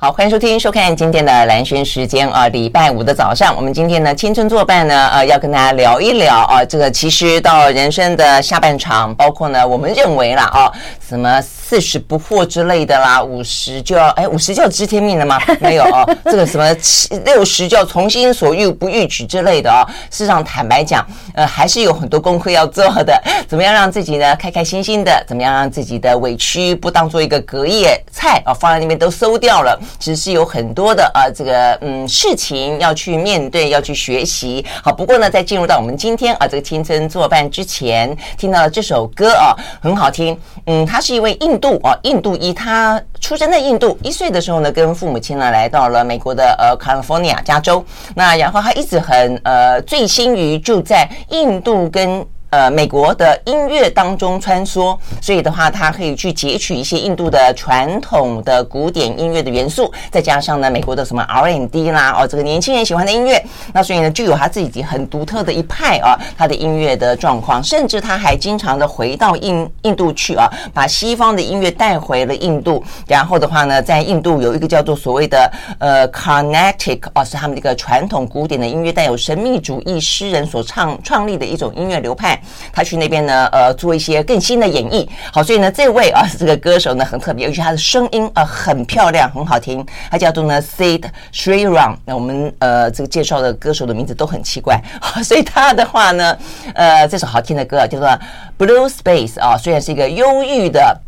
好，欢迎收听、收看今天的兰轩时间啊，礼拜五的早上，我们今天呢，青春作伴呢，呃，要跟大家聊一聊啊，这个其实到人生的下半场，包括呢，我们认为啦，啊，什么四十不惑之类的啦，五十就要，哎，五十就要知天命了吗？没有啊，这个什么七六十就要从心所欲不逾矩之类的啊，事实上，坦白讲，呃，还是有很多功课要做的。怎么样让自己呢，开开心心的？怎么样让自己的委屈不当做一个隔夜菜啊，放在那边都馊掉了？其实是有很多的呃，这个嗯事情要去面对，要去学习。好，不过呢，在进入到我们今天啊这个青春作伴之前，听到了这首歌啊，很好听。嗯，他是一位印度啊，印度裔，他出生在印度，一岁的时候呢，跟父母亲呢来到了美国的呃 California 加州。那然后他一直很呃醉心于住在印度跟。呃，美国的音乐当中穿梭，所以的话，他可以去截取一些印度的传统的古典音乐的元素，再加上呢，美国的什么 rnd 啦，哦，这个年轻人喜欢的音乐，那所以呢，就有他自己很独特的一派啊，他的音乐的状况，甚至他还经常的回到印印度去啊，把西方的音乐带回了印度，然后的话呢，在印度有一个叫做所谓的呃 Carnatic 哦，是他们这个传统古典的音乐，带有神秘主义诗人所创创立的一种音乐流派。他去那边呢，呃，做一些更新的演绎。好，所以呢，这位啊，这个歌手呢很特别，尤其他的声音啊很漂亮，很好听。他叫做呢 Sid Sriram。那我们呃这个介绍的歌手的名字都很奇怪，所以他的话呢，呃，这首好听的歌叫做 Blue Space 啊，虽然是一个忧郁的。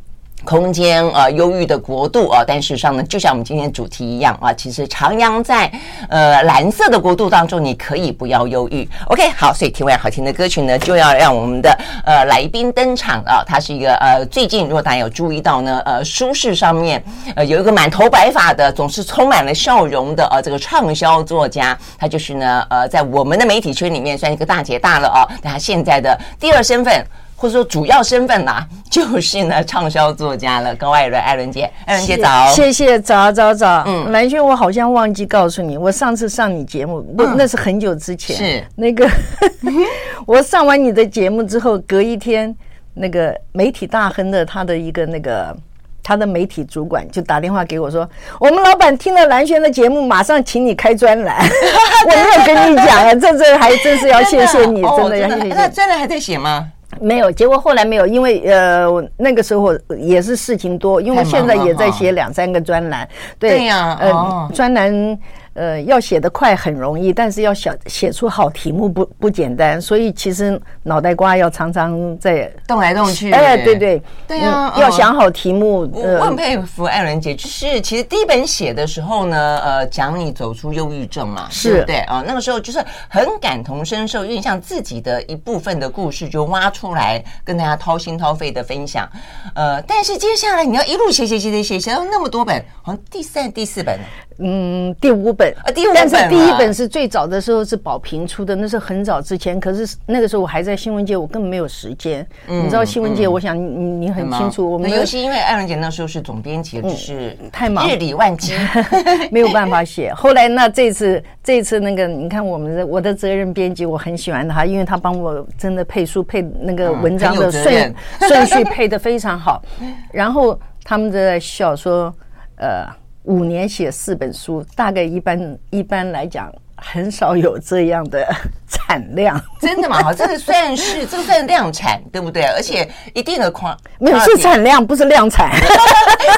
空间啊，忧郁的国度啊，但事实上呢，就像我们今天主题一样啊，其实徜徉在呃蓝色的国度当中，你可以不要忧郁。OK，好，所以听完好听的歌曲呢，就要让我们的呃来宾登场啊。他是一个呃，最近如果大家有注意到呢，呃，书市上面呃有一个满头白发的，总是充满了笑容的啊，这个畅销作家，他就是呢呃，在我们的媒体圈里面算一个大姐大了啊。但他现在的第二身份。或者说主要身份呐，就是呢畅销作家了，高爱伦，艾伦姐，爱伦姐早，谢谢早早早，嗯，蓝轩，我好像忘记告诉你，我上次上你节目，不，那是很久之前，是。那个 我上完你的节目之后，隔一天，那个媒体大亨的他的一个那个他的媒体主管就打电话给我说，我们老板听了蓝轩的节目，马上请你开专栏，我没有跟你讲啊，这这还真是要谢谢你，真的要谢谢你，那专栏还在写吗？没有，结果后来没有，因为呃那个时候也是事情多，因为现在也在写两三个专栏，对，对呀，呃，专栏。呃，要写得快很容易，但是要写写出好题目不不简单，所以其实脑袋瓜要常常在动来动去。哎，对对对啊，要想好题目。我很佩服艾伦姐，就是其实第一本写的时候呢，呃，讲你走出忧郁症嘛，是对啊，那个时候就是很感同身受，有点像自己的一部分的故事就挖出来跟大家掏心掏肺的分享。呃，但是接下来你要一路写写写写写写到那么多本，好像第三、第四本。嗯，第五本啊，第五本，但是第一本是最早的时候是宝瓶出的，那是很早之前。可是那个时候我还在新闻界，我根本没有时间。你知道新闻界，我想你你很清楚，我们尤其因为艾伦姐那时候是总编辑，就是太忙，日理万机，没有办法写。后来那这次这次那个，你看我们的我的责任编辑，我很喜欢他，因为他帮我真的配书配那个文章的顺 顺序配的非常好。然后他们在笑说，呃。五年写四本书，大概一般一般来讲，很少有这样的产量。真的吗？好，这个算是这个算量产，对不对？而且一定的框，没有是产量，不是量产。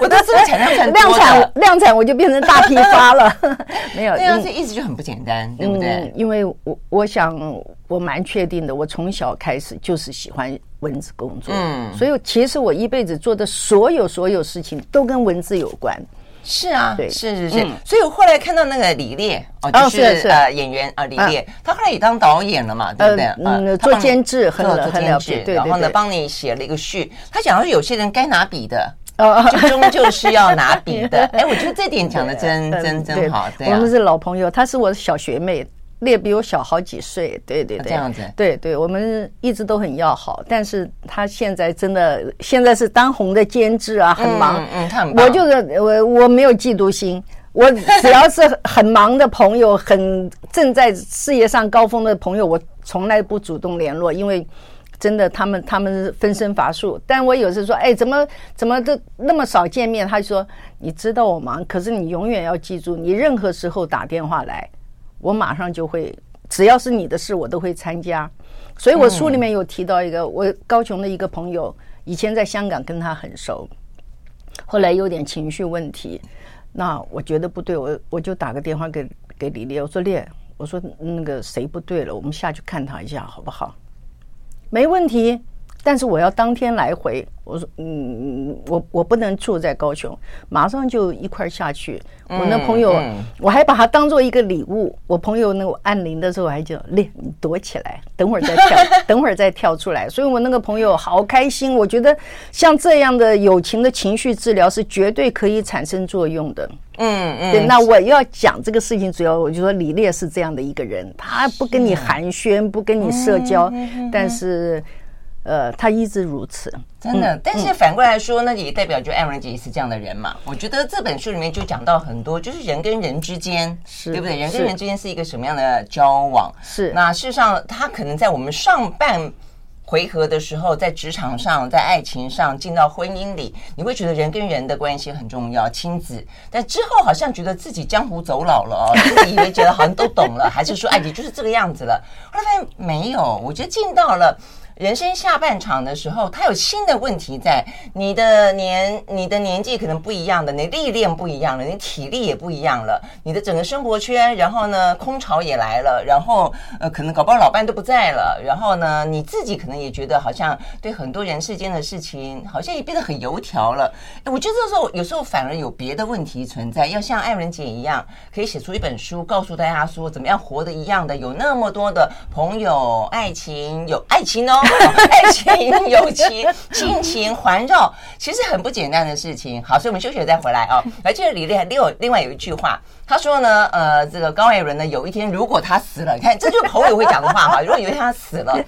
我的这个产量产量产量产，我就变成大批发了。没有，这样这意思就很不简单，对不对？嗯，因为我我想我蛮确定的，我从小开始就是喜欢文字工作，嗯，所以其实我一辈子做的所有所有事情都跟文字有关。是啊，对，是是是，所以我后来看到那个李烈哦，就是呃演员啊李烈，他后来也当导演了嘛，对不对？嗯，做监制，很做监制，然后呢帮你写了一个序。他讲说有些人该拿笔的哦，就终究是要拿笔的。哎，我觉得这点讲的真真真好。我们是老朋友，她是我的小学妹。列比我小好几岁，对对对，这样子，对对，我们一直都很要好。但是他现在真的现在是当红的监制啊，很忙。嗯，他很忙。我就是我，我没有嫉妒心。我只要是很忙的朋友，很正在事业上高峰的朋友，我从来不主动联络，因为真的他们他们分身乏术。但我有时说，哎，怎么怎么都那么少见面？他就说，你知道我忙，可是你永远要记住，你任何时候打电话来。我马上就会，只要是你的事，我都会参加。所以我书里面有提到一个，我高雄的一个朋友，以前在香港跟他很熟，后来有点情绪问题，那我觉得不对，我我就打个电话给给李烈，我说烈，我说那个谁不对了，我们下去看他一下好不好？没问题。但是我要当天来回，我说，嗯，我我不能住在高雄，马上就一块儿下去。我那朋友，我还把它当做一个礼物。我朋友那个按铃的时候，还叫练，你躲起来，等会儿再跳，等会儿再跳出来。所以我那个朋友好开心。我觉得像这样的友情的情绪治疗是绝对可以产生作用的。嗯嗯，对。那我要讲这个事情，主要我就说李烈是这样的一个人，他不跟你寒暄，不跟你社交，但是。呃，他一直如此，真的。但是反过来说，那也代表就艾文姐也是这样的人嘛。我觉得这本书里面就讲到很多，就是人跟人之间，是对不对？人跟人之间是一个什么样的交往？是。那事实上，他可能在我们上半回合的时候，在职场上，在爱情上，进到婚姻里，你会觉得人跟人的关系很重要，亲子。但之后好像觉得自己江湖走老了哦，自己以为觉得好像都懂了，还是说，哎，你就是这个样子了？后来发现没有，我觉得进到了。人生下半场的时候，他有新的问题在。你的年，你的年纪可能不一样的，你历练不一样了，你体力也不一样了，你的整个生活圈，然后呢，空巢也来了，然后呃，可能搞不好老伴都不在了，然后呢，你自己可能也觉得好像对很多人世间的事情，好像也变得很油条了。我觉得这时候有时候反而有别的问题存在，要像艾伦姐一样，可以写出一本书，告诉大家说怎么样活得一样的，有那么多的朋友，爱情有爱情哦。爱情、友情、亲情环绕，其实很不简单的事情。好，所以我们休息了再回来哦。来，这里还另另外有一句话，他说呢，呃，这个高艾伦呢，有一天如果他死了，你看，这就是朋友会讲的话哈。如果有一天他死了，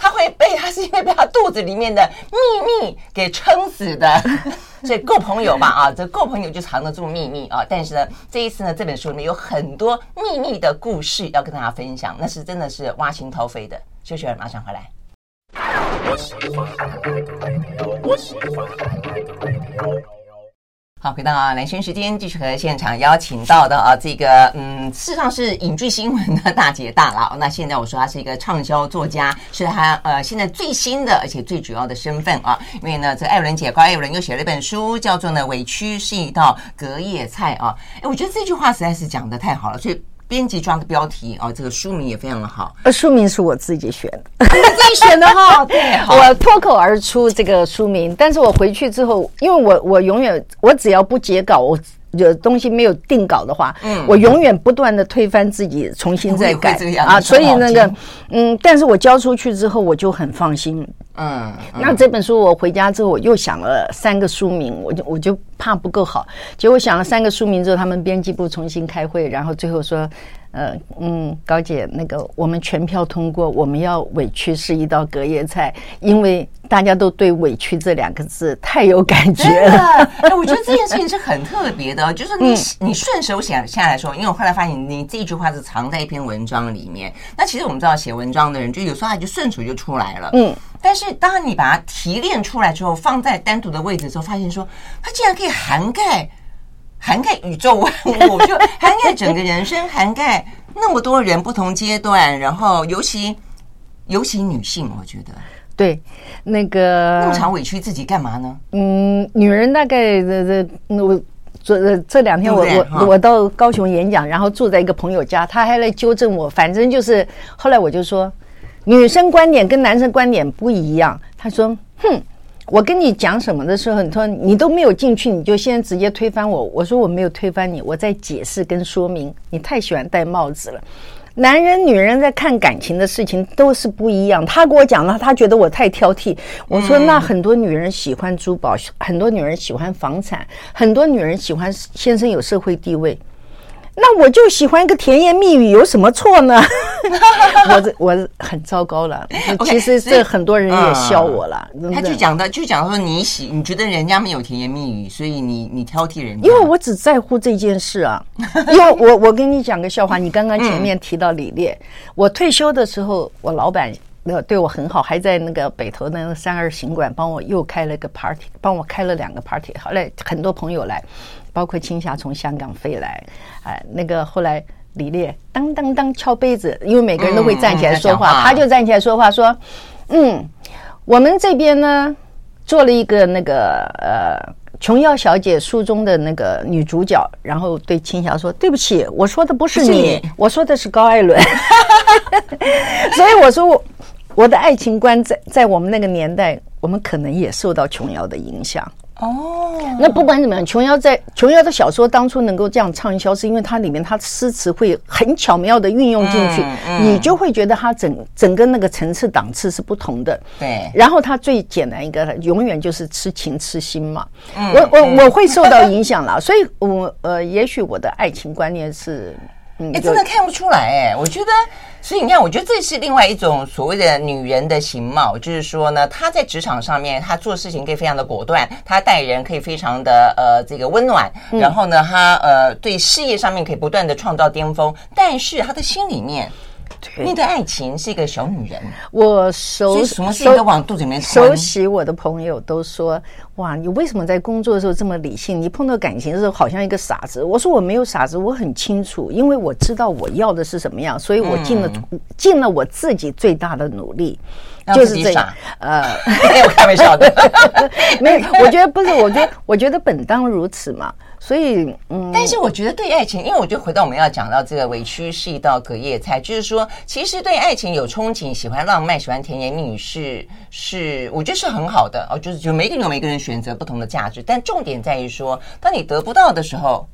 他会被他是因为被他肚子里面的秘密给撑死的。所以够朋友吧啊，这够朋友就藏得住秘密啊。但是呢，这一次呢，这本书里面有很多秘密的故事要跟大家分享，那是真的是挖心掏肺的。休息了，马上回来。好，回到啊，兰萱时间，继续和现场邀请到的啊，这个嗯，事实上是影剧新闻的大姐大佬。那现在我说他是一个畅销作家，是他呃现在最新的而且最主要的身份啊。因为呢，这艾伦姐高艾伦又写了一本书，叫做呢《委屈是一道隔夜菜》啊。哎，我觉得这句话实在是讲得太好了，所以。编辑抓的标题哦，这个书名也非常的好。呃，书名是我自己选的，自己选的哈。对，我脱口而出这个书名，但是我回去之后，因为我我永远我只要不截稿，我有东西没有定稿的话，嗯，我永远不断的推翻自己，重新再改啊。所以那个嗯，但是我交出去之后，我就很放心。嗯，那这本书我回家之后，我又想了三个书名，我就我就怕不够好，结果想了三个书名之后，他们编辑部重新开会，然后最后说。呃嗯，高姐，那个我们全票通过，我们要委屈是一道隔夜菜，因为大家都对“委屈”这两个字太有感觉了。哎，我觉得这件事情是很特别的，就是你你顺手写下来说，因为我后来发现你这句话是藏在一篇文章里面。那其实我们知道写文章的人，就有时候他就顺手就出来了。嗯，但是当你把它提炼出来之后，放在单独的位置之后，发现说它竟然可以涵盖。涵盖宇宙万物，就涵盖整个人生，涵盖那么多人不同阶段，然后尤其尤其女性，我觉得对那个那么常委屈自己干嘛呢？嗯，女人大概这这我这这两天我我我到高雄演讲，然后住在一个朋友家，他还来纠正我，反正就是后来我就说，女生观点跟男生观点不一样，他说哼。我跟你讲什么的时候，你说你都没有进去，你就先直接推翻我。我说我没有推翻你，我在解释跟说明。你太喜欢戴帽子了。男人、女人在看感情的事情都是不一样。他跟我讲了，他觉得我太挑剔。我说，那很多女人喜欢珠宝，很多女人喜欢房产，很多女人喜欢先生有社会地位。那我就喜欢一个甜言蜜语，有什么错呢？我这我很糟糕了。其实这很多人也笑我了。他就讲到，就讲说你喜，你觉得人家没有甜言蜜语，所以你你挑剔人家。因为我只在乎这件事啊。因为我我跟你讲个笑话，你刚刚前面提到李烈，我退休的时候，我老板那对我很好，还在那个北投那个三二行馆帮我又开了个 party，帮我开了两个 party。后来很多朋友来。包括青霞从香港飞来，哎，那个后来李烈当当当敲杯子，因为每个人都会站起来说话，嗯嗯、他就站起来说话说：“嗯，我们这边呢做了一个那个呃琼瑶小姐书中的那个女主角，然后对青霞说：‘对不起，我说的不是你，我说的是高艾伦。’所以我说我我的爱情观在在我们那个年代，我们可能也受到琼瑶的影响。”哦，那不管怎么样，琼瑶在琼瑶的小说当初能够这样畅销，是因为它里面它诗词会很巧妙的运用进去，嗯嗯、你就会觉得它整整个那个层次档次是不同的。对，然后它最简单一个，永远就是痴情痴心嘛。嗯、我我我会受到影响了，所以我呃，也许我的爱情观念是。哎，真的看不出来哎，我觉得，所以你看，我觉得这是另外一种所谓的女人的形貌，就是说呢，她在职场上面，她做事情可以非常的果断，她待人可以非常的呃这个温暖，然后呢，她呃对事业上面可以不断的创造巅峰，但是她的心里面。面对爱情是一个小女人，我熟什么事情都往肚子里面熟。熟悉我的朋友都说：“哇，你为什么在工作的时候这么理性？你碰到感情的时候好像一个傻子。”我说：“我没有傻子，我很清楚，因为我知道我要的是什么样，所以我尽了、嗯、尽了我自己最大的努力，就是这样。呃，没有开玩笑的，没有。我觉得不是，我觉得我觉得本当如此嘛。”所以，嗯，但是我觉得对爱情，因为我就回到我们要讲到这个委屈是一道隔夜菜，就是说，其实对爱情有憧憬，喜欢浪漫，喜欢甜言蜜语是是，我觉得是很好的哦。就是就每个人有每个人选择不同的价值，但重点在于说，当你得不到的时候，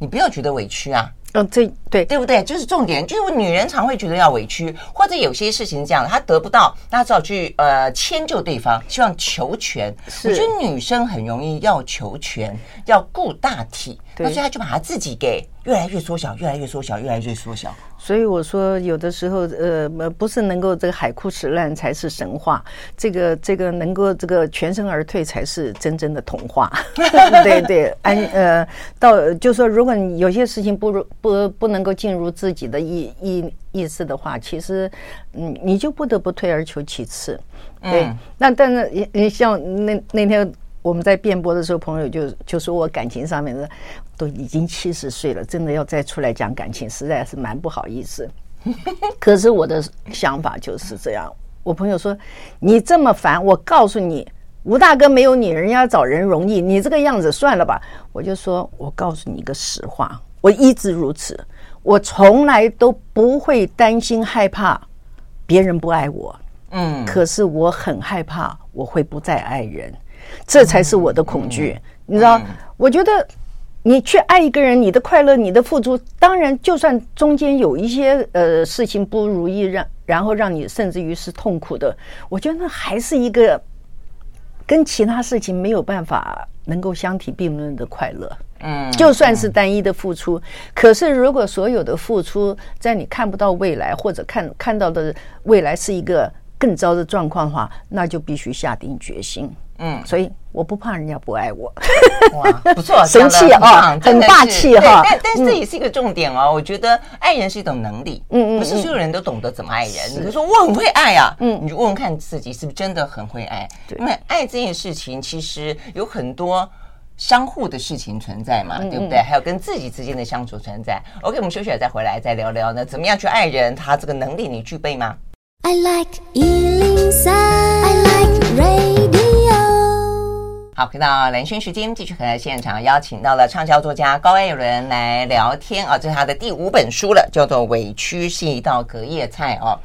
你不要觉得委屈啊。嗯，这对对不对？就是重点，就是女人常会觉得要委屈，或者有些事情是这样，她得不到，那只好去呃迁就对方，希望求全。我觉得女生很容易要求全，要顾大体，对那所以她就把她自己给越来越缩小，越来越缩小，越来越缩小。所以我说，有的时候，呃，不是能够这个海枯石烂才是神话，这个这个能够这个全身而退才是真正的童话。对对，安呃，到就说，如果你有些事情不如不不能够进入自己的意意意识的话，其实嗯，你就不得不退而求其次。对，嗯、那但是你你像那那天。我们在辩驳的时候，朋友就就说我感情上面的都已经七十岁了，真的要再出来讲感情，实在是蛮不好意思。可是我的想法就是这样。我朋友说你这么烦，我告诉你，吴大哥没有你，人家找人容易。你这个样子算了吧。我就说，我告诉你一个实话，我一直如此，我从来都不会担心害怕别人不爱我。嗯，可是我很害怕我会不再爱人。这才是我的恐惧，你知道？我觉得你去爱一个人，你的快乐，你的付出，当然，就算中间有一些呃事情不如意，让然后让你甚至于是痛苦的，我觉得那还是一个跟其他事情没有办法能够相提并论的快乐。嗯，就算是单一的付出，可是如果所有的付出在你看不到未来，或者看看到的未来是一个更糟的状况的话，那就必须下定决心。嗯，所以我不怕人家不爱我。哇，不错，神气啊，很霸气哈。但但是这也是一个重点哦。我觉得爱人是一种能力，嗯嗯，不是所有人都懂得怎么爱人。你就说我很会爱啊，嗯，你就问问看自己是不是真的很会爱。因为爱这件事情其实有很多相互的事情存在嘛，对不对？还有跟自己之间的相处存在。OK，我们休息了再回来再聊聊呢，怎么样去爱人？他这个能力你具备吗？I like 103, I like radio 好，回到蓝轩时间，继续和现场邀请到了畅销作家高艾伦来聊天啊，这是他的第五本书了，叫做《委屈是一道隔夜菜》哦。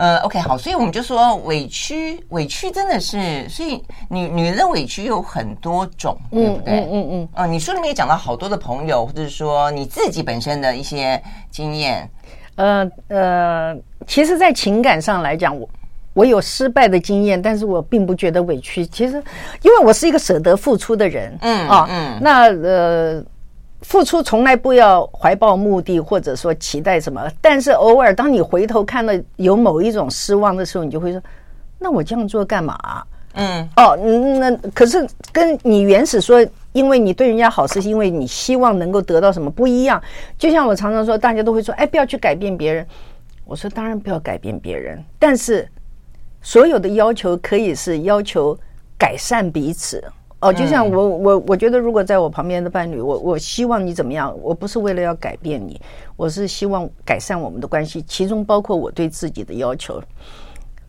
呃，OK，好，所以我们就说委屈，委屈真的是，所以女女人的委屈有很多种，对不对？嗯嗯嗯。嗯，你书里面也讲到好多的朋友，或者是说你自己本身的一些经验。呃呃，其实，在情感上来讲，我我有失败的经验，但是我并不觉得委屈。其实，因为我是一个舍得付出的人，嗯啊，嗯，那呃，付出从来不要怀抱目的，或者说期待什么。但是偶尔，当你回头看到有某一种失望的时候，你就会说：“那我这样做干嘛？”嗯，哦，那可是跟你原始说，因为你对人家好，是因为你希望能够得到什么不一样。就像我常常说，大家都会说：“哎，不要去改变别人。”我说：“当然不要改变别人，但是所有的要求可以是要求改善彼此。”哦，就像我我我觉得，如果在我旁边的伴侣，我我希望你怎么样？我不是为了要改变你，我是希望改善我们的关系，其中包括我对自己的要求。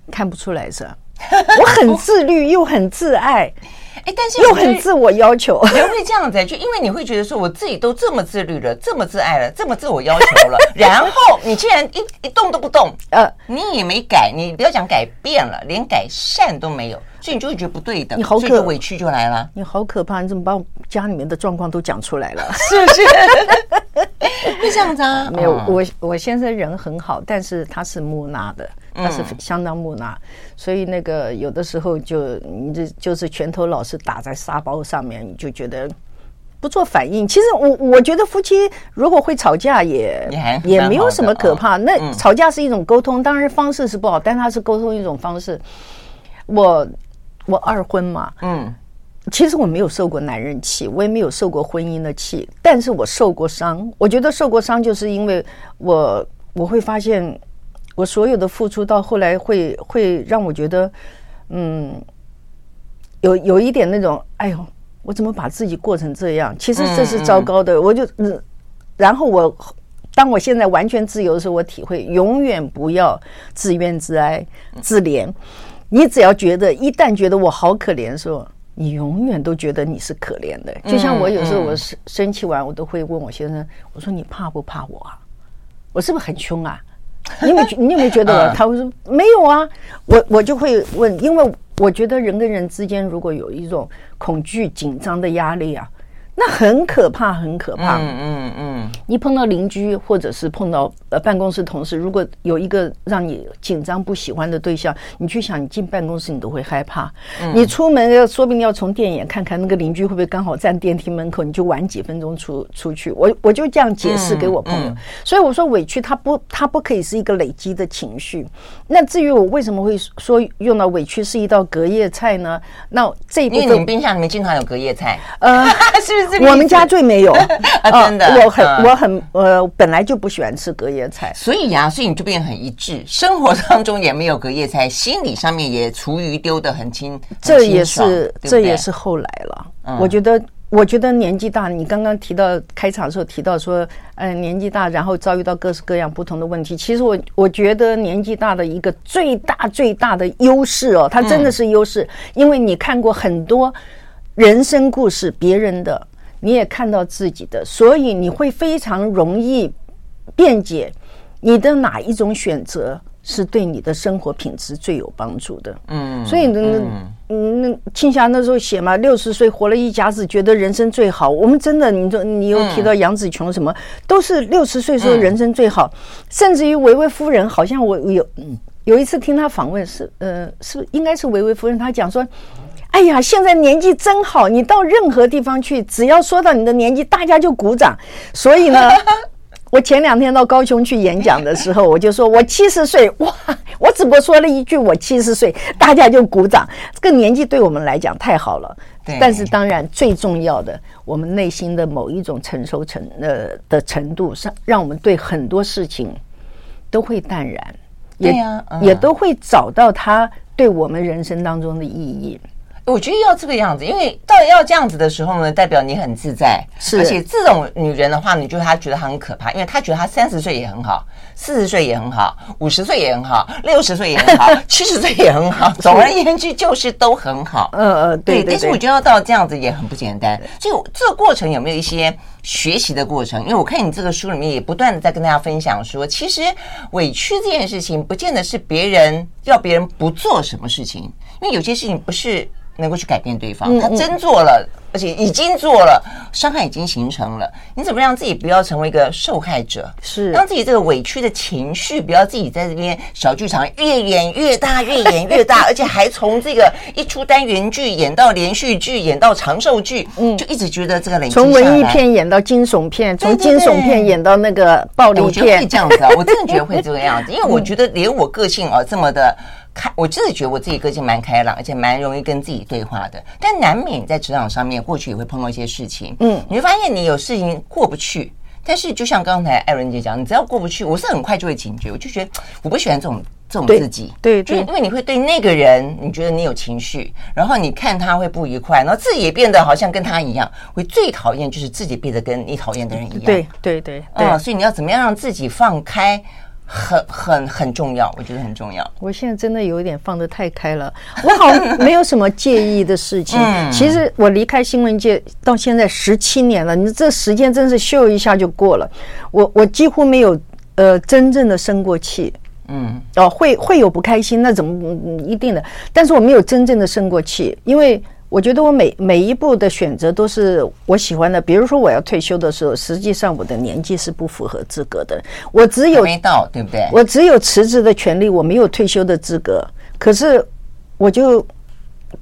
看不出来是吧？我很自律又很自爱，哎，但是又很自我要求。人会这样子，就因为你会觉得说，我自己都这么自律了，这么自爱了，这么自我要求了，然后你竟然一一动都不动，呃，你也没改，你不要讲改变了，连改善都没有，所以你就会觉得不对的，你好可委屈就来了，你好可怕，你怎么把我家里面的状况都讲出来了？是不是？会这样子啊？没有，我我先生人很好，但是他是木讷的。他是相当木讷，所以那个有的时候就你这就是拳头老是打在沙包上面，你就觉得不做反应。其实我我觉得夫妻如果会吵架也也没有什么可怕。那吵架是一种沟通，当然方式是不好，但它是沟通一种方式。我我二婚嘛，嗯，其实我没有受过男人气，我也没有受过婚姻的气，但是我受过伤。我觉得受过伤就是因为我我会发现。我所有的付出到后来会会让我觉得，嗯，有有一点那种，哎呦，我怎么把自己过成这样？其实这是糟糕的。我就嗯，然后我当我现在完全自由的时候，我体会永远不要自怨自哀、自怜。你只要觉得，一旦觉得我好可怜的时候，你永远都觉得你是可怜的。就像我有时候我生生气完，我都会问我先生，我说你怕不怕我啊？我是不是很凶啊？你有没有你有没有觉得？他会说没有啊，我我就会问，因为我觉得人跟人之间如果有一种恐惧、紧张的压力啊。那很可怕，很可怕。嗯嗯嗯，你碰到邻居，或者是碰到呃办公室同事，如果有一个让你紧张、不喜欢的对象，你去想，你进办公室你都会害怕。你出门要说不定要从电眼看看那个邻居会不会刚好站电梯门口，你就晚几分钟出出去。我我就这样解释给我朋友，所以我说委屈它不它不可以是一个累积的情绪。那至于我为什么会说用到委屈是一道隔夜菜呢？那这一部分，因为你们冰箱里面经常有隔夜菜，呃，是。我们家最没有。啊，真的，我很我很呃，本来就不喜欢吃隔夜菜，所以呀，所以你就变得很一致，生活当中也没有隔夜菜，心理上面也厨余丢的很轻，这也是这也是后来了。我觉得我觉得年纪大，你刚刚提到开场的时候提到说，呃，年纪大然后遭遇到各式各样不同的问题，其实我我觉得年纪大的一个最大最大的优势哦，它真的是优势，因为你看过很多人生故事，别人的。你也看到自己的，所以你会非常容易辩解你的哪一种选择是对你的生活品质最有帮助的。嗯，所以那嗯，那青霞那时候写嘛，六十岁活了一甲子，觉得人生最好。我们真的，你说你又提到杨紫琼什么，都是六十岁时候人生最好，甚至于维维夫人，好像我有有一次听她访问，是呃，是应该是维维夫人，她讲说。哎呀，现在年纪真好！你到任何地方去，只要说到你的年纪，大家就鼓掌。所以呢，我前两天到高雄去演讲的时候，我就说我七十岁，哇！我只不过说了一句我七十岁，大家就鼓掌。这个年纪对我们来讲太好了。对。但是当然最重要的，我们内心的某一种成熟程呃的程度，上让我们对很多事情都会淡然，也、嗯、也都会找到它对我们人生当中的意义。我觉得要这个样子，因为到底要这样子的时候呢，代表你很自在。是，而且这种女人的话，你就她觉得她很可怕，因为她觉得她三十岁也很好，四十岁也很好，五十岁也很好，六十岁也很好，七十岁也很好。总而言之，就是都很好。嗯嗯，对对，对。但是我觉得要到这样子也很不简单。就这个过程有没有一些学习的过程？因为我看你这个书里面也不断的在跟大家分享说，其实委屈这件事情，不见得是别人要别人不做什么事情，因为有些事情不是。能够去改变对方，他真做了，而且已经做了，伤害已经形成了。你怎么让自己不要成为一个受害者？是让自己这个委屈的情绪不要自己在这边小剧场越演越大，越演越大，而且还从这个一出单元剧演到连续剧，演到长寿剧，嗯，就一直觉得这个累积从文艺片演到惊悚片，从惊悚片演到那个暴力片，我觉得会这样子啊，我真的觉得会这个样子，因为我觉得连我个性啊这么的。开，我真的觉得我自己个性蛮开朗，而且蛮容易跟自己对话的。但难免在职场上面，过去也会碰到一些事情。嗯，你会发现你有事情过不去。但是就像刚才艾伦姐讲，你只要过不去，我是很快就会警觉。我就觉得我不喜欢这种这种自己。对，对，对，因为你会对那个人，你觉得你有情绪，然后你看他会不愉快，然后自己也变得好像跟他一样。我最讨厌就是自己变得跟你讨厌的人一样。对对对，嗯，所以你要怎么样让自己放开？很很很重要，我觉得很重要。我现在真的有一点放得太开了，我好像没有什么介意的事情。嗯、其实我离开新闻界到现在十七年了，你这时间真是咻一下就过了。我我几乎没有呃真正的生过气，嗯，哦，会会有不开心，那怎么一定的？但是我没有真正的生过气，因为。我觉得我每每一步的选择都是我喜欢的。比如说我要退休的时候，实际上我的年纪是不符合资格的。我只有没到，对不对？我只有辞职的权利，我没有退休的资格。可是我就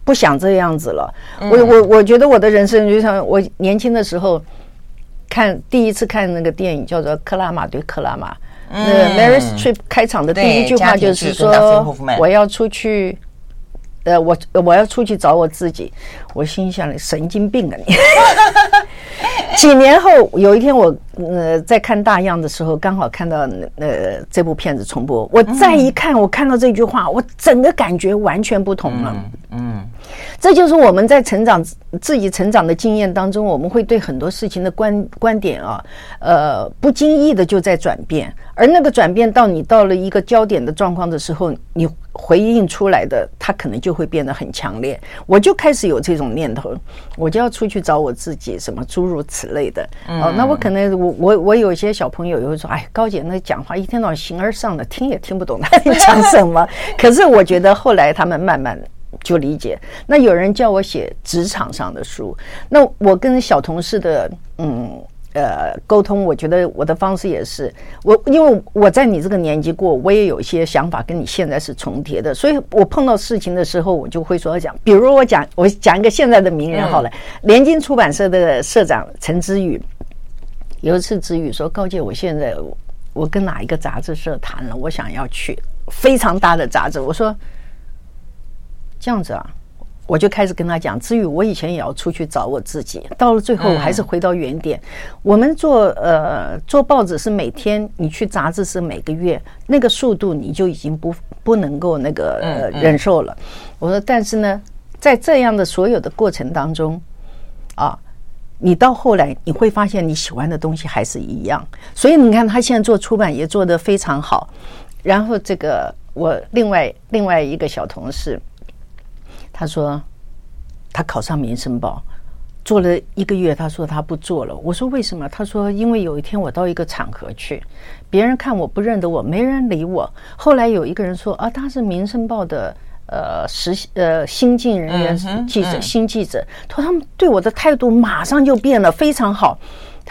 不想这样子了。我我我觉得我的人生就像我年轻的时候看第一次看那个电影叫做《克拉玛对克拉玛》，那 Meryl Streep 开场的第一句话就是说：“我要出去。”呃，我我要出去找我自己，我心想：神经病啊你！几年后有一天我呃在看大样的时候，刚好看到呃这部片子重播，我再一看，我看到这句话，我整个感觉完全不同了。嗯，这就是我们在成长自己成长的经验当中，我们会对很多事情的观观点啊，呃，不经意的就在转变，而那个转变到你到了一个焦点的状况的时候，你。回应出来的，他可能就会变得很强烈。我就开始有这种念头，我就要出去找我自己，什么诸如此类的。哦，那我可能我我我有一些小朋友也会说，哎，高姐那讲话一天到晚形而上的，听也听不懂她在讲什么。可是我觉得后来他们慢慢就理解。那有人叫我写职场上的书，那我跟小同事的嗯。呃，沟通，我觉得我的方式也是。我，因为我在你这个年纪过，我也有一些想法跟你现在是重叠的，所以我碰到事情的时候，我就会说讲，比如我讲，我讲一个现在的名人好了，联经出版社的社长陈之宇，有一次之宇说，告诫，我现在我跟哪一个杂志社谈了，我想要去非常大的杂志，我说这样子啊。我就开始跟他讲，至于我以前也要出去找我自己，到了最后我还是回到原点。我们做呃做报纸是每天，你去杂志是每个月，那个速度你就已经不不能够那个呃忍受了。我说，但是呢，在这样的所有的过程当中，啊，你到后来你会发现你喜欢的东西还是一样。所以你看他现在做出版也做得非常好。然后这个我另外另外一个小同事。他说，他考上《民生报》，做了一个月，他说他不做了。我说为什么？他说因为有一天我到一个场合去，别人看我不认得我，没人理我。后来有一个人说啊，他是《民生报》的呃实呃新进人员记者，新记者。他说他们对我的态度马上就变了，非常好。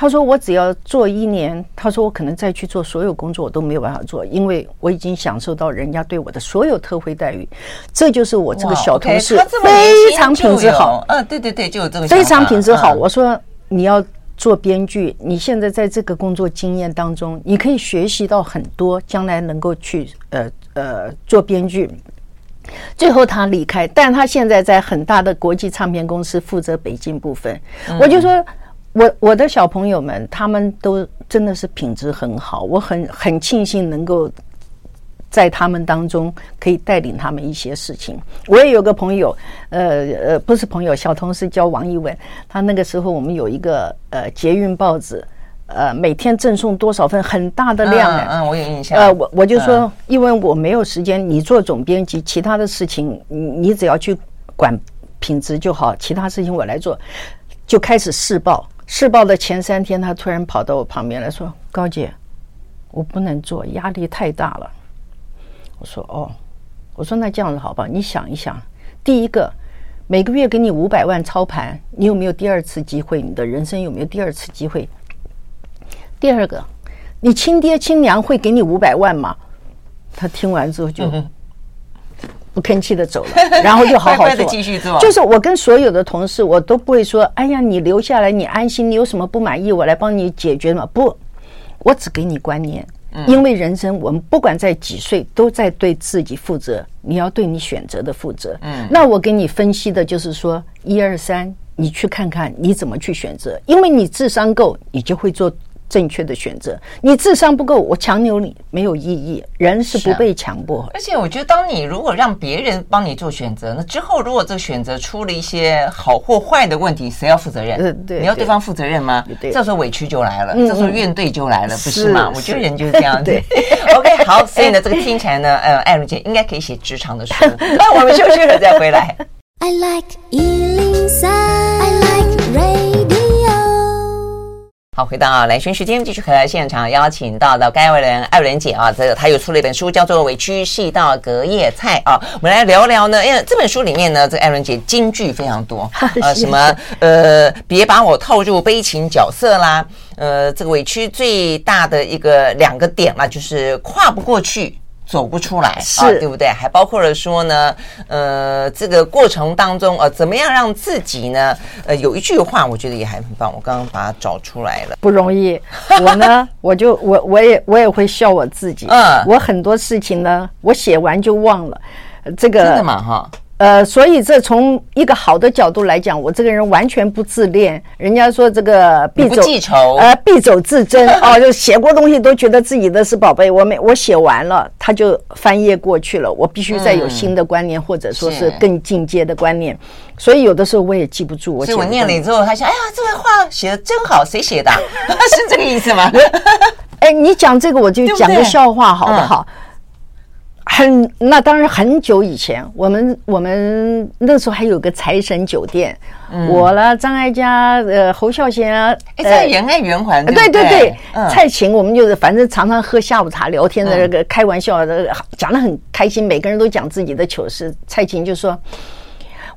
他说：“我只要做一年，他说我可能再去做所有工作，我都没有办法做，因为我已经享受到人家对我的所有特惠待遇。这就是我这个小同事非常品质好。嗯，对对对，就有这个非常品质好。我说你要做编剧，你现在在这个工作经验当中，你可以学习到很多，将来能够去呃呃做编剧。最后他离开，但他现在在很大的国际唱片公司负责北京部分。我就说。”我我的小朋友们，他们都真的是品质很好，我很很庆幸能够在他们当中可以带领他们一些事情。我也有个朋友，呃呃，不是朋友，小同事叫王一文，他那个时候我们有一个呃捷运报纸，呃每天赠送多少份很大的量的，嗯，我有印象。呃，我我就说，因为我没有时间，你做总编辑，其他的事情你你只要去管品质就好，其他事情我来做，就开始试报。试报的前三天，他突然跑到我旁边来说：“高姐，我不能做，压力太大了。”我说：“哦，我说那这样子好吧，你想一想，第一个，每个月给你五百万操盘，你有没有第二次机会？你的人生有没有第二次机会？第二个，你亲爹亲娘会给你五百万吗？他听完之后就不吭气的走了，然后就好好的继续做。就是我跟所有的同事，我都不会说：“哎呀，你留下来，你安心。你有什么不满意，我来帮你解决嘛。”不，我只给你观念。因为人生，我们不管在几岁，都在对自己负责。你要对你选择的负责。嗯，那我给你分析的就是说，一二三，你去看看你怎么去选择。因为你智商够，你就会做。正确的选择，你智商不够，我强扭你没有意义。人是不被强迫。而且我觉得，当你如果让别人帮你做选择，那之后如果这个选择出了一些好或坏的问题，谁要负责任？对，你要对方负责任吗？对，这时候委屈就来了，这时候怨怼就来了，不是吗？我觉得人就是这样子。OK，好，所以呢，这个听起来呢，呃，艾伦姐应该可以写职场的书。那我们休息了再回来。I like 好，回到啊，兰萱时间，继续和现场邀请到的该位人艾伦姐啊，这个她又出了一本书，叫做《委屈是一道隔夜菜》啊，我们来聊聊呢。因为这本书里面呢，这个艾伦姐金句非常多 啊，什么呃，别把我套入悲情角色啦，呃，这个委屈最大的一个两个点嘛，就是跨不过去。走不出来是、啊，对不对？还包括了说呢，呃，这个过程当中，呃，怎么样让自己呢？呃，有一句话，我觉得也还很棒，我刚刚把它找出来了，不容易。我呢，我就我我也我也会笑我自己，嗯，我很多事情呢，我写完就忘了，这个真的嘛？哈。呃，所以这从一个好的角度来讲，我这个人完全不自恋。人家说这个必走记仇，呃，必走自珍 哦，就写过东西都觉得自己的是宝贝。我没我写完了，他就翻页过去了。我必须再有新的观念，嗯、或者说是更进阶的观念。所以有的时候我也记不住。我所以我念了你之后，他想，哎呀，这个话写的真好，谁写的？是这个意思吗？哎，你讲这个，我就讲个笑话，好不好？嗯很，那当然很久以前，我们我们那时候还有个财神酒店，嗯、我了张艾嘉，呃侯孝贤啊，哎在仁爱圆环，对对对，嗯、蔡琴，我们就是反正常常喝下午茶聊天的那个开玩笑的，讲的很开心，每个人都讲自己的糗事。蔡琴就说：“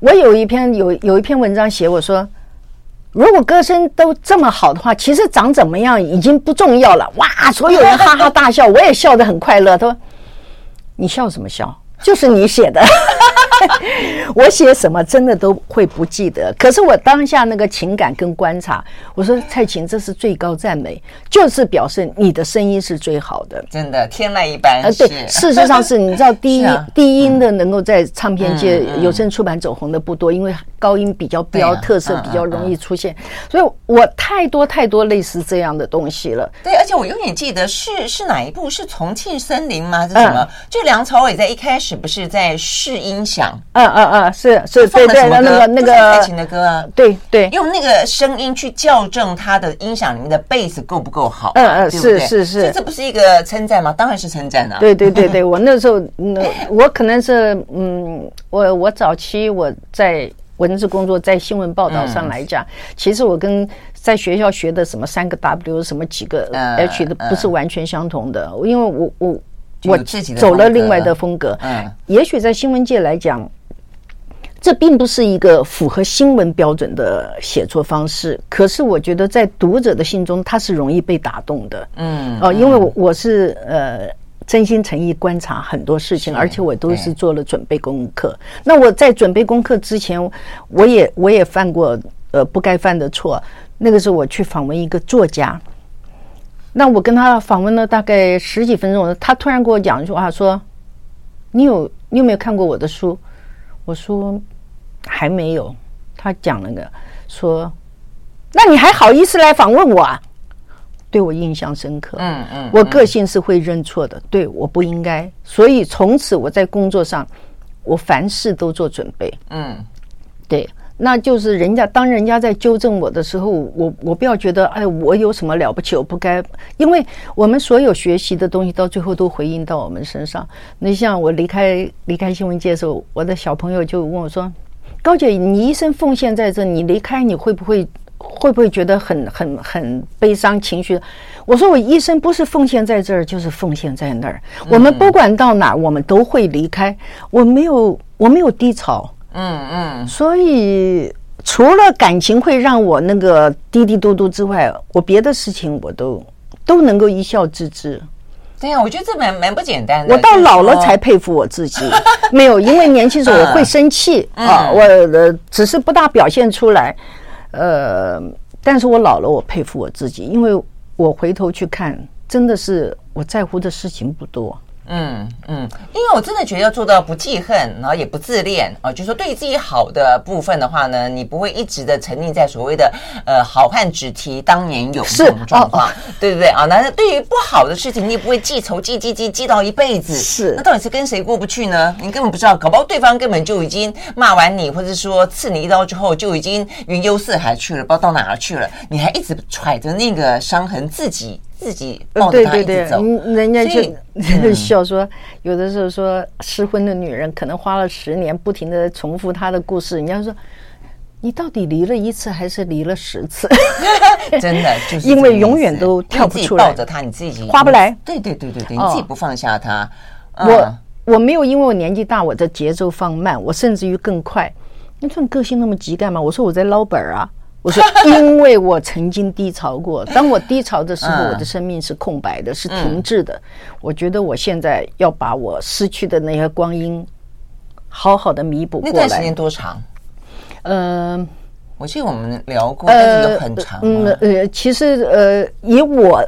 我有一篇有有一篇文章写，我说如果歌声都这么好的话，其实长怎么样已经不重要了。”哇，所有人哈哈大笑，我也笑得很快乐。他说。你笑什么笑？就是你写的。我写什么真的都会不记得，可是我当下那个情感跟观察，我说蔡琴，这是最高赞美，就是表示你的声音是最好的，真的天籁一般。呃，对，事实上是你知道低音低音的能够在唱片界有声出版走红的不多，因为高音比较标，特色比较容易出现，所以我太多太多类似这样的东西了。对，而且我永远记得是是哪一部？是重庆森林吗？是什么？就梁朝伟在一开始不是在试音响。嗯嗯嗯，是是，对对，那个那个爱情的歌啊，对对，用那个声音去校正他的音响里面的贝斯够不够好？嗯嗯，是是是，这不是一个称赞吗？当然是称赞啊！对对对对，我那时候那我可能是嗯，我我早期我在文字工作，在新闻报道上来讲，其实我跟在学校学的什么三个 W 什么几个 H 的不是完全相同的，因为我我。我自己走了另外的风格，嗯，也许在新闻界来讲，这并不是一个符合新闻标准的写作方式。可是我觉得在读者的心中，它是容易被打动的，嗯，哦，因为我我是呃真心诚意观察很多事情，而且我都是做了准备功课。那我在准备功课之前，我也我也犯过呃不该犯的错。那个时候我去访问一个作家。那我跟他访问了大概十几分钟，他突然跟我讲一句话，说：“你有你有没有看过我的书？”我说：“还没有。”他讲了个说：“那你还好意思来访问我啊？”对我印象深刻。嗯嗯，我个性是会认错的，对，我不应该，所以从此我在工作上，我凡事都做准备。嗯，对。那就是人家当人家在纠正我的时候，我我不要觉得哎，我有什么了不起，我不该，因为我们所有学习的东西到最后都回应到我们身上。那像我离开离开新闻界的时候，我的小朋友就问我说：“高姐，你一生奉献在这，你离开你会不会会不会觉得很很很悲伤情绪？”我说：“我一生不是奉献在这儿，就是奉献在那儿。我们不管到哪儿，我们都会离开。我没有我没有低潮。”嗯嗯，所以除了感情会让我那个滴滴嘟嘟之外，我别的事情我都都能够一笑置之。对呀，我觉得这蛮蛮不简单的。我到老了才佩服我自己，没有，因为年轻时候我会生气啊，我呃只是不大表现出来，呃，但是我老了，我佩服我自己，因为我回头去看，真的是我在乎的事情不多。嗯嗯，因为我真的觉得要做到不记恨，然后也不自恋啊，就是说对自己好的部分的话呢，你不会一直的沉溺在所谓的呃好汉只提当年勇这种状况，对不对啊？那对于不好的事情，你也不会记仇记记记记到一辈子。是，那到底是跟谁过不去呢？你根本不知道，搞不好对方根本就已经骂完你，或者说刺你一刀之后就已经云游四海去了，不知道到哪儿去了，你还一直揣着那个伤痕自己。自己抱着他一直走，人家就 笑说，有的时候说失婚的女人可能花了十年不停的重复她的故事。人家说，你到底离了一次还是离了十次？真的就是因为永远都跳不出来。抱着他，你自己划不来。对对对对对，你自己不放下他。我我没有因为我年纪大，我的节奏放慢，我甚至于更快。你说你个性那么急干嘛？我说我在捞本儿啊。我说，因为我曾经低潮过。当我低潮的时候，我的生命是空白的，是停滞的。我觉得我现在要把我失去的那些光阴，好好的弥补过来。那段时间多长？嗯，我记得我们聊过，但是有很长。嗯呃，其实呃，以我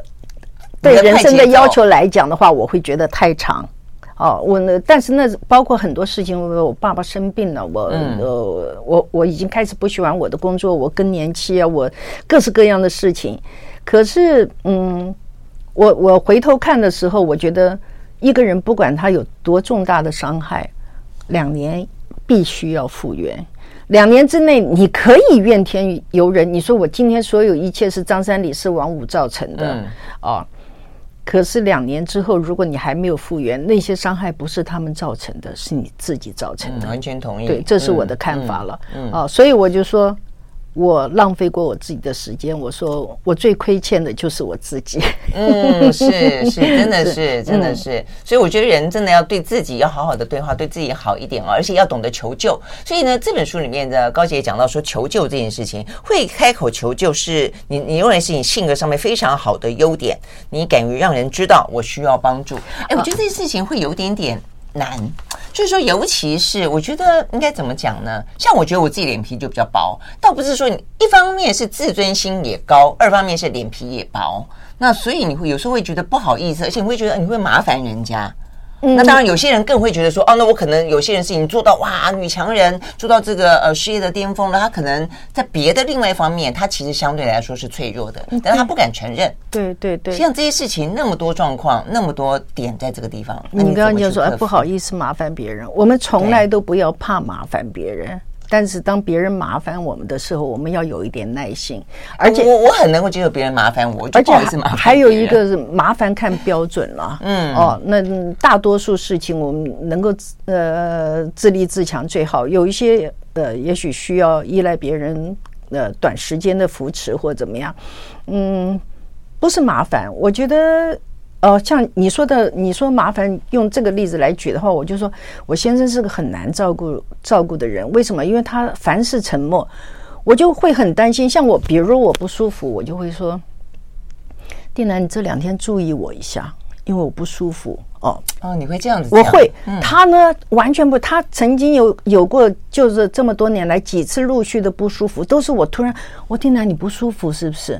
对人生的要求来讲的话，我会觉得太长。哦，我呢，但是那包括很多事情，我爸爸生病了，我、嗯、呃，我我已经开始不喜欢我的工作，我更年期啊，我各式各样的事情。可是，嗯，我我回头看的时候，我觉得一个人不管他有多重大的伤害，两年必须要复原。两年之内，你可以怨天尤人，你说我今天所有一切是张三李四王五造成的。哦可是两年之后，如果你还没有复原，那些伤害不是他们造成的，是你自己造成的。完全同意。对，这是我的看法了。嗯，啊，所以我就说。我浪费过我自己的时间，我说我最亏欠的就是我自己。嗯，是是，真的是，是真的是。嗯、所以我觉得人真的要对自己要好好的对话，对自己好一点哦，而且要懂得求救。所以呢，这本书里面的高姐也讲到说，求救这件事情，会开口求救是你你认为是你性格上面非常好的优点，你敢于让人知道我需要帮助。哎，我觉得这件事情会有点点。难，就是说，尤其是我觉得应该怎么讲呢？像我觉得我自己脸皮就比较薄，倒不是说你一方面是自尊心也高，二方面是脸皮也薄，那所以你会有时候会觉得不好意思，而且你会觉得你会麻烦人家。那当然，有些人更会觉得说，哦，那我可能有些人是已经做到哇，女强人，做到这个呃事业的巅峰了。他可能在别的另外一方面，他其实相对来说是脆弱的，但是他不敢承认。对对对，像这些事情那么多状况，那么多点在这个地方。你刚刚就说，哎，不好意思麻烦别人，我们从来都不要怕麻烦别人。但是当别人麻烦我们的时候，我们要有一点耐心。而且我我很能够接受别人麻烦我，而且还有一个是麻烦看标准了。嗯哦，那大多数事情我们能够呃自立自强最好。有一些呃，也许需要依赖别人呃短时间的扶持或怎么样。嗯，不是麻烦，我觉得。哦，像你说的，你说麻烦用这个例子来举的话，我就说我先生是个很难照顾照顾的人。为什么？因为他凡事沉默，我就会很担心。像我，比如我不舒服，我就会说：“定南，你这两天注意我一下，因为我不舒服。”哦哦，你会这样子？我会。嗯、他呢，完全不。他曾经有有过，就是这么多年来几次陆续的不舒服，都是我突然，我定南你不舒服是不是？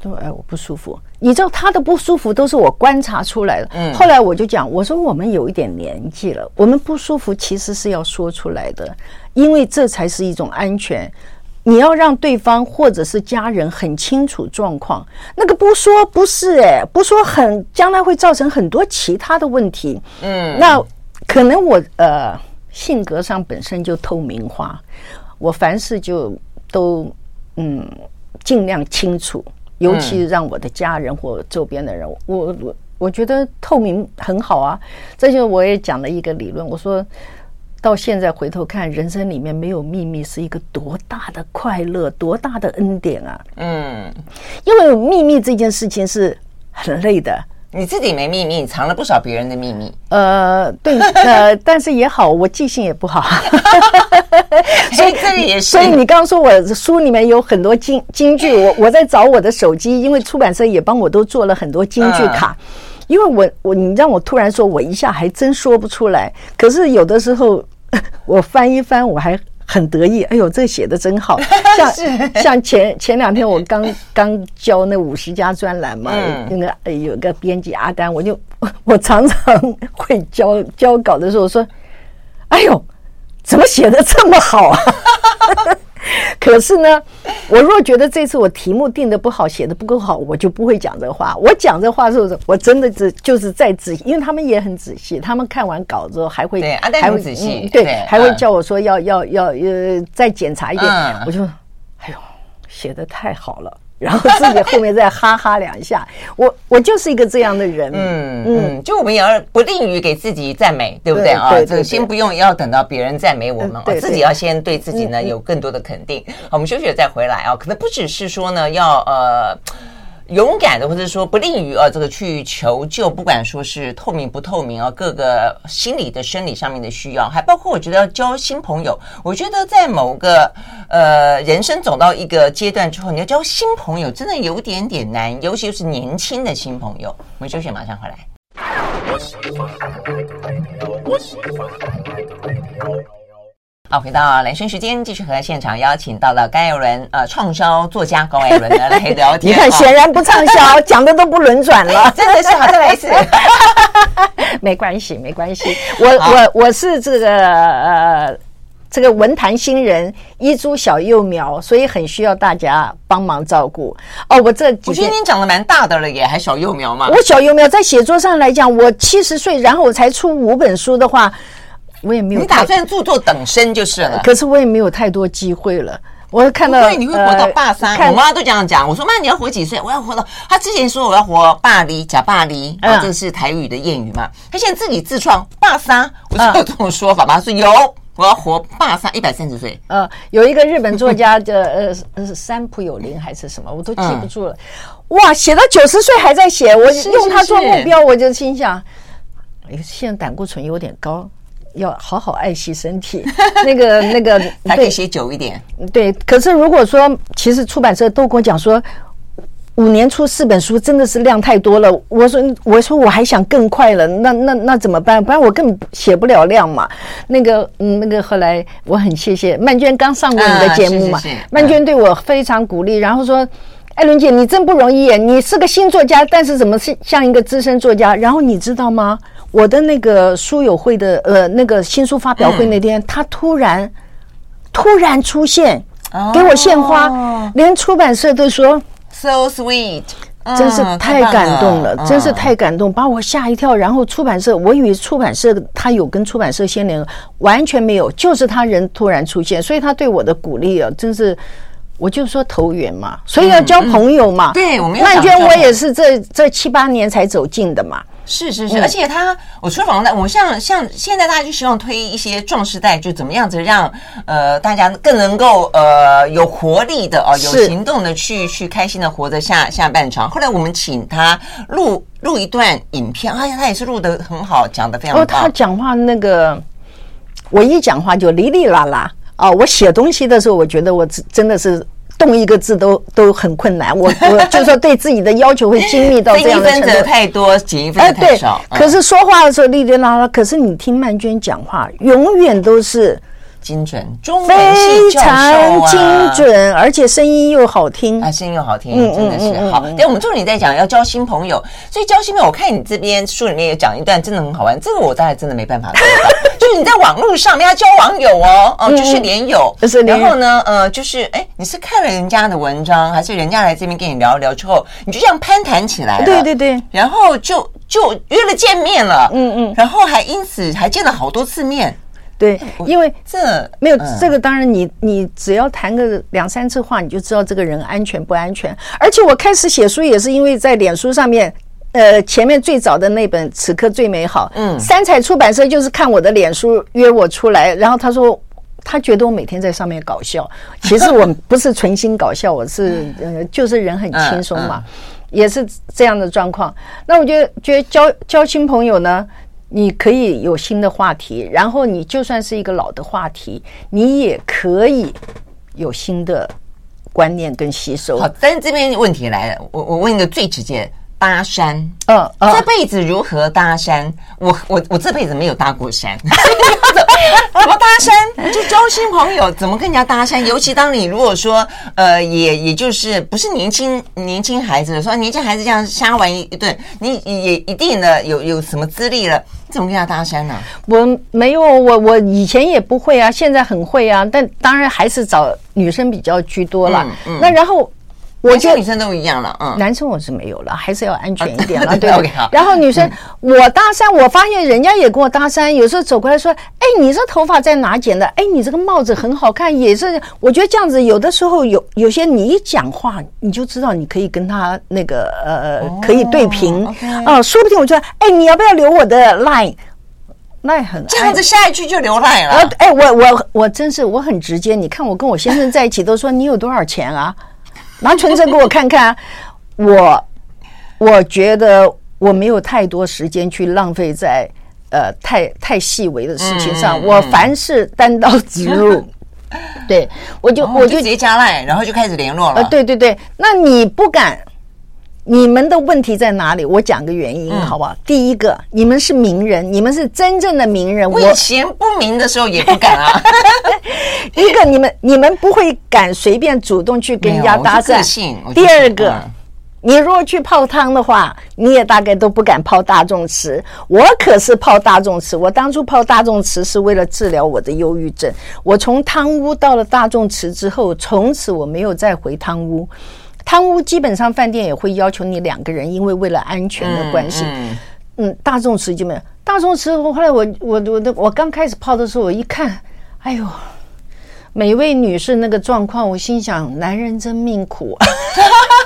对，哎，我不舒服。你知道他的不舒服都是我观察出来的。嗯，后来我就讲，我说我们有一点年纪了，我们不舒服其实是要说出来的，因为这才是一种安全。你要让对方或者是家人很清楚状况，那个不说不是哎，不说很将来会造成很多其他的问题。嗯，那可能我呃性格上本身就透明化，我凡事就都嗯尽量清楚。尤其让我的家人或周边的人，嗯、我我我觉得透明很好啊。这就我也讲了一个理论，我说到现在回头看，人生里面没有秘密是一个多大的快乐，多大的恩典啊！嗯，因为秘密这件事情是很累的，你自己没秘密，你藏了不少别人的秘密。呃，对，呃，但是也好，我记性也不好，所以这也是。所以你刚刚说我书里面有很多金金句，我我在找我的手机，因为出版社也帮我都做了很多金句卡。嗯、因为我我你让我突然说，我一下还真说不出来。可是有的时候 我翻一翻，我还。很得意，哎呦，这写的真好，像像前前两天我刚刚交那五十家专栏嘛，那个有个编辑阿丹，我就 我常常会交交稿的时候说，哎呦，怎么写的这么好啊？可是呢，我若觉得这次我题目定的不好，写的不够好，我就不会讲这话。我讲这话的时候，我真的只就是再仔细，因为他们也很仔细，他们看完稿之后还会对还会仔细，嗯、对，对还会叫我说要要要呃再检查一遍。嗯、我就哎呦，写的太好了。然后自己后面再哈哈两下，我我就是一个这样的人，嗯嗯，就我们也要不吝于给自己赞美，对不对啊？这个先不用要等到别人赞美我们，自己要先对自己呢有更多的肯定。好，我们休息了再回来啊，可能不只是说呢要呃。勇敢的，或者说不吝于啊，这个去求救，不管说是透明不透明啊，各个心理的、生理上面的需要，还包括我觉得要交新朋友。我觉得在某个呃人生走到一个阶段之后，你要交新朋友，真的有点点难，尤其是年轻的新朋友。我们休息，马上回来。好，回到兰萱时间，继续和现场邀请到了高艾伦，呃，畅销作家高艾伦来聊天。你看，显然不畅销，讲的都不轮转了，真的是好，再来一次。没关系，没关系。我我我是这个呃，这个文坛新人，一株小幼苗，所以很需要大家帮忙照顾。哦，我这几我觉得您长得蛮大的了，耶还小幼苗嘛。我小幼苗在写作上来讲，我七十岁，然后我才出五本书的话。我也没有，你打算著作等身就是了。可是我也没有太多机会了。我看到，所以你会活到八三。我妈都这样讲。我说妈，你要活几岁？我要活到……她之前说我要活八黎，假八黎，啊，这是台语的谚语嘛。她现在自己自创八三，我是有这种说法吗？说有，我要活八三，一百三十岁。呃，有一个日本作家的呃呃三浦友林还是什么，我都记不住了。哇，写到九十岁还在写，我用它做目标，我就心想，哎，现在胆固醇有点高。要好好爱惜身体，那个那个 还可以写久一点。对，可是如果说，其实出版社都跟我讲说，五年出四本书真的是量太多了。我说，我说我还想更快了，那那那怎么办？不然我根本写不了量嘛。那个嗯，那个后来我很谢谢曼娟刚上过你的节目嘛，曼娟对我非常鼓励，然后说，艾伦姐你真不容易耶，你是个新作家，但是怎么是像一个资深作家？然后你知道吗？我的那个书友会的呃那个新书发表会那天，嗯、他突然突然出现，哦、给我献花，连出版社都说 so sweet，真是太感动了，嗯、真是太感动，把我吓一跳。然后出版社，我以为出版社他有跟出版社先联，完全没有，就是他人突然出现，所以他对我的鼓励啊，真是。我就说投缘嘛，所以要交朋友嘛。对，我们曼娟，我也是这这七八年才走近的嘛。是是是，嗯、而且他，我出访谈，我像像现在大家就希望推一些壮士代，就怎么样子让呃大家更能够呃有活力的哦，有行动的去去开心的活着下下半场。后来我们请他录录一段影片，哎呀，他也是录的很好，讲的非常好。哦，他讲话那个，我一讲话就哩哩啦啦。啊，我写东西的时候，我觉得我真的是动一个字都都很困难。我我 就说对自己的要求会精密到这样的程度。分则太多，减一分太少。可是说话的时候利利啦啦，可是你听曼娟讲话，永远都是。精准中文，非常精准，而且声音又好听。啊，声音又好听，真的是好。但我们重点在讲要交新朋友，所以交新朋友，我看你这边书里面也讲一段，真的很好玩。这个我大概真的没办法做到，就是你在网络上面要交网友哦，哦，就是连友，就是然后呢，呃，就是哎，你是看了人家的文章，还是人家来这边跟你聊一聊之后，你就这样攀谈起来了？对对对，然后就就约了见面了，嗯嗯，然后还因此还见了好多次面。对，因为这没有这个，当然你你只要谈个两三次话，你就知道这个人安全不安全。而且我开始写书也是因为在脸书上面，呃，前面最早的那本《此刻最美好》，嗯，三彩出版社就是看我的脸书约我出来，然后他说他觉得我每天在上面搞笑，其实我不是存心搞笑，我是呃就是人很轻松嘛。也是这样的状况。那我觉得，觉得交交新朋友呢，你可以有新的话题，然后你就算是一个老的话题，你也可以有新的观念跟吸收。好，但是这边问题来了，我我问一个最直接。搭讪，嗯，嗯，这辈子如何搭讪？我我我这辈子没有搭过讪，怎么搭讪？就交新朋友，怎么跟人家搭讪？尤其当你如果说，呃，也也就是不是年轻年轻孩子，说年轻孩子这样瞎玩一顿，你也一定的有有什么资历了，怎么跟他搭讪呢？我没有，我我以前也不会啊，现在很会啊，但当然还是找女生比较居多了。嗯嗯、那然后。我觉得女生都一样了，嗯，男生我是没有了，还是要安全一点了，啊、对。然后女生，嗯、我搭讪，我发现人家也跟我搭讪，有时候走过来说：“哎，你这头发在哪剪的？哎，你这个帽子很好看。”也是，我觉得这样子，有的时候有有些你一讲话，你就知道你可以跟他那个呃，可以对平啊。说不定我就说：“哎，你要不要留我的 line？line 很这样子，下一句就留 line 了。哎”哎，我我我真是我很直接。你看我跟我先生在一起，都说你有多少钱啊？拿存折给我看看，我我觉得我没有太多时间去浪费在呃太太细微的事情上。我凡事单刀直入，对我就我就直接加赖，然后就开始联络了。呃对对对，那你不敢？你们的问题在哪里？我讲个原因好不好？第一个，你们是名人，你们是真正的名人。我以前不明的时候也不敢啊。一个，你们你们不会敢随便主动去跟人家搭讪。第二个，你如果去泡汤的话，你也大概都不敢泡大众池。我可是泡大众池，我当初泡大众池是为了治疗我的忧郁症。我从汤屋到了大众池之后，从此我没有再回汤屋。汤屋基本上饭店也会要求你两个人，因为为了安全的关系。嗯，嗯，大众池就没有。大众池后来我我我的我刚开始泡的时候，我一看，哎呦，每位女士那个状况，我心想，男人真命苦。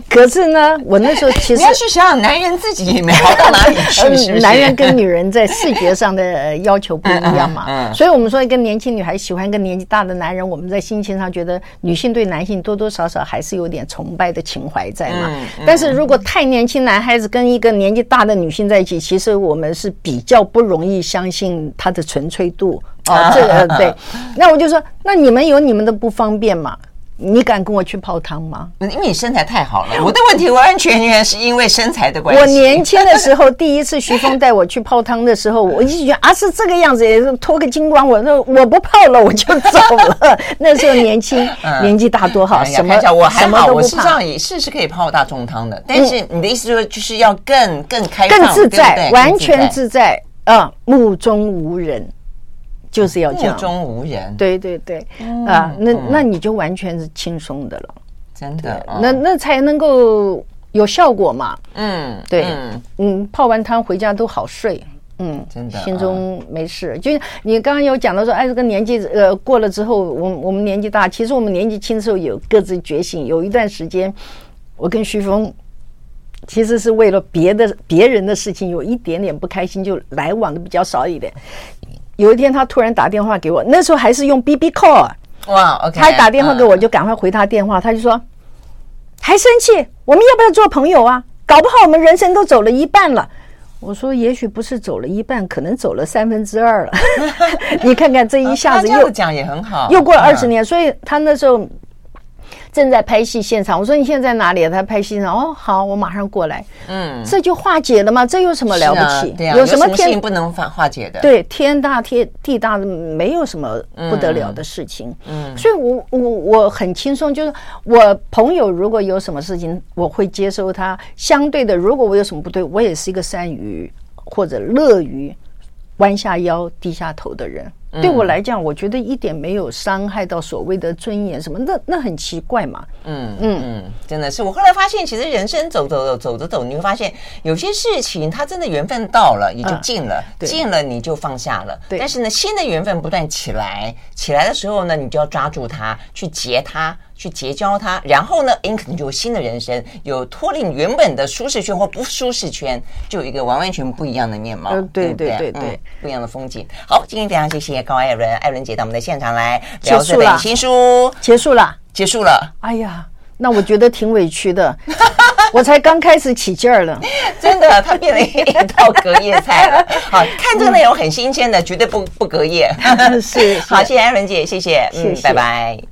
可是呢，我那时候其实你要去想想，男人自己也没好到哪里去是不是？男人跟女人在视觉上的要求不一样嘛。嗯，嗯，嗯，所以我们说，一个年轻女孩喜欢一个年纪大的男人，我们在心情上觉得女性对男性多多少少还是有点崇拜的情怀在嘛。但是如果太年轻男孩子跟一个年纪大的女性在一起，其实我们是比较不容易相信他的纯粹度。哦，这个 对。那我就说，那你们有你们的不方便嘛？你敢跟我去泡汤吗？因为你身材太好了。我的问题完完全全是因为身材的关系。我年轻的时候，第一次徐峰带我去泡汤的时候，我一觉得啊，是这个样子，也是脱个精光，我那我不泡了，我就走了。那时候年轻，年纪大多好，什么我还好，我实际上也是是可以泡大众汤的。但是你的意思说，就是要更更开放、更自在，完全自在啊，目中无人。就是要这样，目中无人。对对对，嗯、啊，那那你就完全是轻松的了，真的。那那才能够有效果嘛。嗯，对，嗯，嗯，泡完汤回家都好睡，嗯，真的，心中没事。就你刚刚有讲到说，哎，这个年纪呃过了之后，我我们年纪大，其实我们年纪轻的时候有各自觉醒。有一段时间，我跟徐峰其实是为了别的别人的事情有一点点不开心，就来往的比较少一点。有一天，他突然打电话给我，那时候还是用 BB Call。哇，OK。他打电话给我，就赶快回他电话。他就说：“还生气？我们要不要做朋友啊？搞不好我们人生都走了一半了。”我说：“也许不是走了一半，可能走了三分之二了。你看看这一下子又讲也很好，又过了二十年，所以他那时候。”正在拍戏现场，我说你现在在哪里？他拍戏呢？哦，好，我马上过来。嗯，这就化解了吗？这有什么了不起？对啊，有什么天不能化化解的？对，天大天地大，没有什么不得了的事情。嗯，所以我我我很轻松，就是我朋友如果有什么事情，我会接受他。相对的，如果我有什么不对，我也是一个善于或者乐于弯下腰、低下头的人。对我来讲，我觉得一点没有伤害到所谓的尊严什么，那那很奇怪嘛。嗯嗯嗯，真的是。我后来发现，其实人生走走走走着走，你会发现有些事情它真的缘分到了，也就尽了，尽了你就放下了。对。但是呢，新的缘分不断起来，起来的时候呢，你就要抓住它，去结它。去结交他，然后呢，你可能就有新的人生，有脱离你原本的舒适圈或不舒适圈，就有一个完完全不一样的面貌。嗯，对对对对，不一样的风景。好，今天非常谢谢高艾伦，艾伦姐到我们的现场来聊这本新书。结束了，结束了。哎呀。那我觉得挺委屈的。我才刚开始起劲儿了，真的，它变了一道隔夜菜了。好，看这个内容很新鲜的，绝对不不隔夜。是，好，谢谢艾伦姐，谢谢，嗯，拜拜。